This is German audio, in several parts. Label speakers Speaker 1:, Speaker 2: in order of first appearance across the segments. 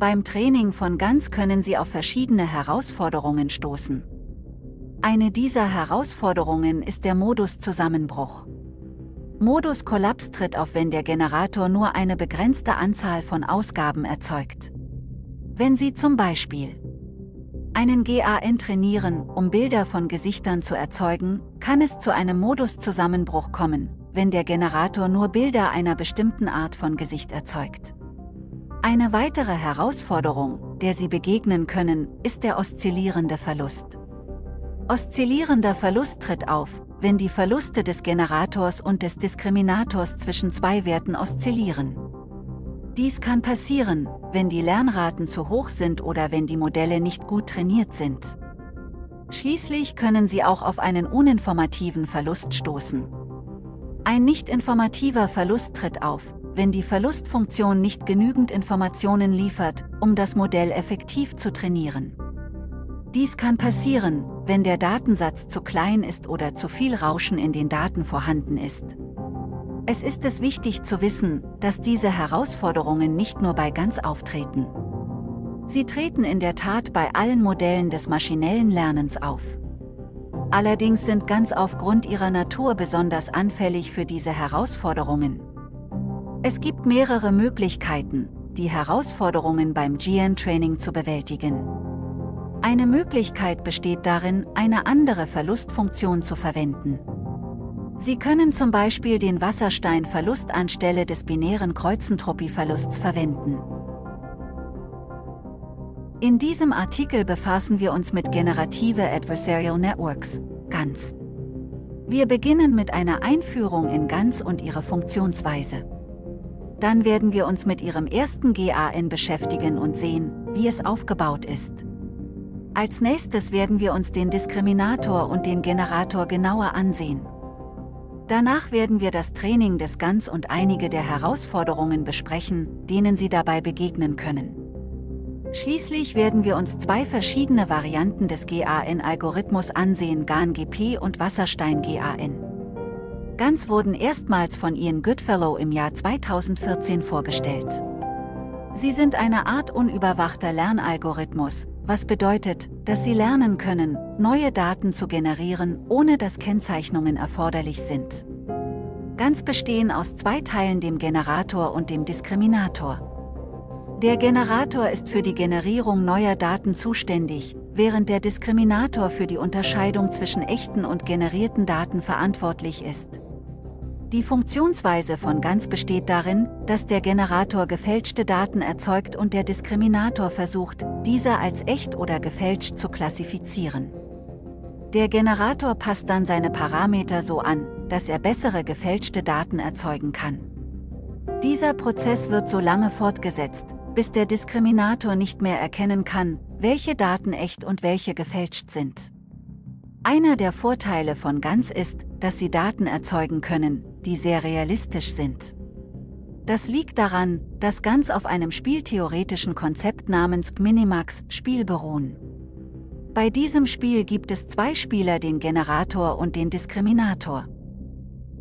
Speaker 1: Beim Training von Ganz können Sie auf verschiedene Herausforderungen stoßen. Eine dieser Herausforderungen ist der Modus Zusammenbruch. Modus Kollaps tritt auf, wenn der Generator nur eine begrenzte Anzahl von Ausgaben erzeugt. Wenn Sie zum Beispiel einen GAN trainieren, um Bilder von Gesichtern zu erzeugen, kann es zu einem Moduszusammenbruch kommen, wenn der Generator nur Bilder einer bestimmten Art von Gesicht erzeugt. Eine weitere Herausforderung, der Sie begegnen können, ist der oszillierende Verlust. Oszillierender Verlust tritt auf, wenn die Verluste des Generators und des Diskriminators zwischen zwei Werten oszillieren. Dies kann passieren, wenn die Lernraten zu hoch sind oder wenn die Modelle nicht gut trainiert sind. Schließlich können sie auch auf einen uninformativen Verlust stoßen. Ein nicht informativer Verlust tritt auf, wenn die Verlustfunktion nicht genügend Informationen liefert, um das Modell effektiv zu trainieren. Dies kann passieren, wenn der Datensatz zu klein ist oder zu viel Rauschen in den Daten vorhanden ist. Es ist es wichtig zu wissen, dass diese Herausforderungen nicht nur bei ganz auftreten. Sie treten in der Tat bei allen Modellen des maschinellen Lernens auf. Allerdings sind ganz aufgrund ihrer Natur besonders anfällig für diese Herausforderungen. Es gibt mehrere Möglichkeiten, die Herausforderungen beim GN-Training zu bewältigen. Eine Möglichkeit besteht darin, eine andere Verlustfunktion zu verwenden. Sie können zum Beispiel den Wassersteinverlust anstelle des binären Kreuzentropieverlusts verwenden. In diesem Artikel befassen wir uns mit generative Adversarial Networks, GANs. Wir beginnen mit einer Einführung in GANs und ihre Funktionsweise. Dann werden wir uns mit ihrem ersten GAN beschäftigen und sehen, wie es aufgebaut ist. Als nächstes werden wir uns den Diskriminator und den Generator genauer ansehen. Danach werden wir das Training des GANs und einige der Herausforderungen besprechen, denen Sie dabei begegnen können. Schließlich werden wir uns zwei verschiedene Varianten des GAN-Algorithmus ansehen, GAN-GP und Wasserstein-GAN. GANs wurden erstmals von Ian Goodfellow im Jahr 2014 vorgestellt. Sie sind eine Art unüberwachter Lernalgorithmus, was bedeutet, dass Sie lernen können, neue Daten zu generieren, ohne dass Kennzeichnungen erforderlich sind. Ganz bestehen aus zwei Teilen dem Generator und dem Diskriminator. Der Generator ist für die Generierung neuer Daten zuständig, während der Diskriminator für die Unterscheidung zwischen echten und generierten Daten verantwortlich ist. Die Funktionsweise von Ganz besteht darin, dass der Generator gefälschte Daten erzeugt und der Diskriminator versucht, diese als echt oder gefälscht zu klassifizieren. Der Generator passt dann seine Parameter so an, dass er bessere gefälschte Daten erzeugen kann. Dieser Prozess wird so lange fortgesetzt, bis der Diskriminator nicht mehr erkennen kann, welche Daten echt und welche gefälscht sind. Einer der Vorteile von GANs ist, dass sie Daten erzeugen können, die sehr realistisch sind. Das liegt daran, dass GANs auf einem spieltheoretischen Konzept namens Minimax-Spiel beruhen. Bei diesem Spiel gibt es zwei Spieler, den Generator und den Diskriminator.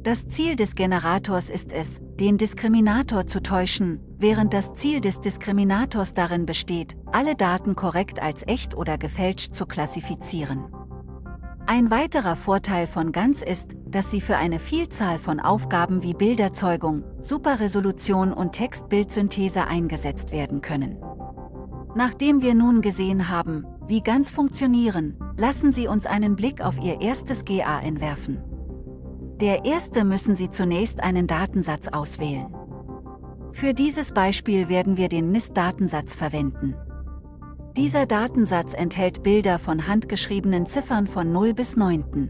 Speaker 1: Das Ziel des Generators ist es, den Diskriminator zu täuschen, während das Ziel des Diskriminators darin besteht, alle Daten korrekt als echt oder gefälscht zu klassifizieren. Ein weiterer Vorteil von GANs ist, dass sie für eine Vielzahl von Aufgaben wie Bilderzeugung, Superresolution und Text-Bild-Synthese eingesetzt werden können. Nachdem wir nun gesehen haben, wie GANs funktionieren, lassen Sie uns einen Blick auf Ihr erstes GAN werfen. Der erste müssen Sie zunächst einen Datensatz auswählen. Für dieses Beispiel werden wir den NIST-Datensatz verwenden. Dieser Datensatz enthält Bilder von handgeschriebenen Ziffern von 0 bis 9.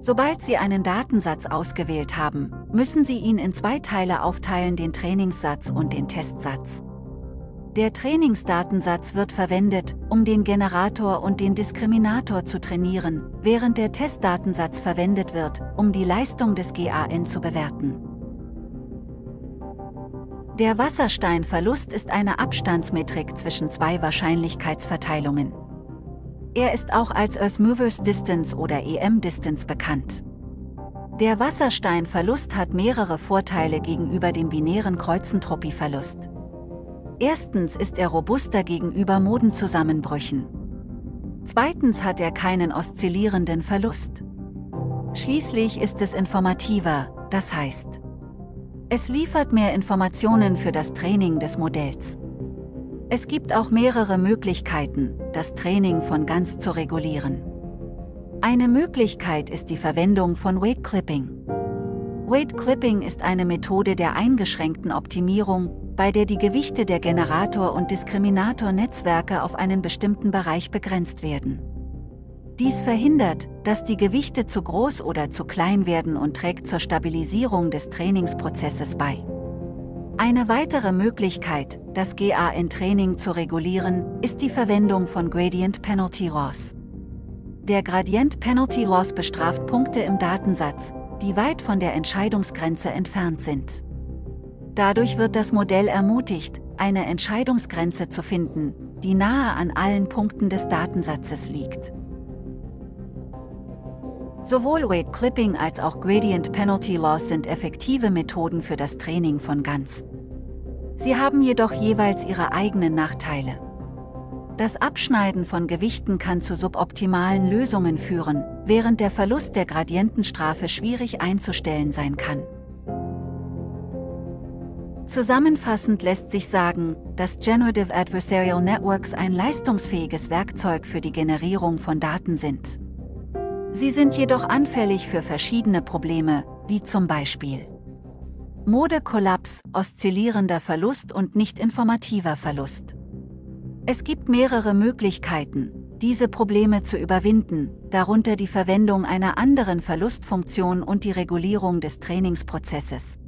Speaker 1: Sobald Sie einen Datensatz ausgewählt haben, müssen Sie ihn in zwei Teile aufteilen, den Trainingssatz und den Testsatz. Der Trainingsdatensatz wird verwendet, um den Generator und den Diskriminator zu trainieren, während der Testdatensatz verwendet wird, um die Leistung des GAN zu bewerten. Der Wassersteinverlust ist eine Abstandsmetrik zwischen zwei Wahrscheinlichkeitsverteilungen. Er ist auch als Earth Movers Distance oder EM Distance bekannt. Der Wassersteinverlust hat mehrere Vorteile gegenüber dem binären Kreuzentropieverlust. Erstens ist er robuster gegenüber Modenzusammenbrüchen. Zweitens hat er keinen oszillierenden Verlust. Schließlich ist es informativer, das heißt, es liefert mehr Informationen für das Training des Modells. Es gibt auch mehrere Möglichkeiten, das Training von ganz zu regulieren. Eine Möglichkeit ist die Verwendung von Weight Clipping. Weight Clipping ist eine Methode der eingeschränkten Optimierung, bei der die Gewichte der Generator- und Diskriminator-Netzwerke auf einen bestimmten Bereich begrenzt werden. Dies verhindert, dass die Gewichte zu groß oder zu klein werden und trägt zur Stabilisierung des Trainingsprozesses bei. Eine weitere Möglichkeit, das GAN-Training zu regulieren, ist die Verwendung von Gradient Penalty Loss. Der Gradient Penalty Loss bestraft Punkte im Datensatz, die weit von der Entscheidungsgrenze entfernt sind. Dadurch wird das Modell ermutigt, eine Entscheidungsgrenze zu finden, die nahe an allen Punkten des Datensatzes liegt. Sowohl Weight Clipping als auch Gradient Penalty Loss sind effektive Methoden für das Training von GANs. Sie haben jedoch jeweils ihre eigenen Nachteile. Das Abschneiden von Gewichten kann zu suboptimalen Lösungen führen, während der Verlust der Gradientenstrafe schwierig einzustellen sein kann. Zusammenfassend lässt sich sagen, dass Generative Adversarial Networks ein leistungsfähiges Werkzeug für die Generierung von Daten sind. Sie sind jedoch anfällig für verschiedene Probleme, wie zum Beispiel Modekollaps, oszillierender Verlust und nicht informativer Verlust. Es gibt mehrere Möglichkeiten, diese Probleme zu überwinden, darunter die Verwendung einer anderen Verlustfunktion und die Regulierung des Trainingsprozesses.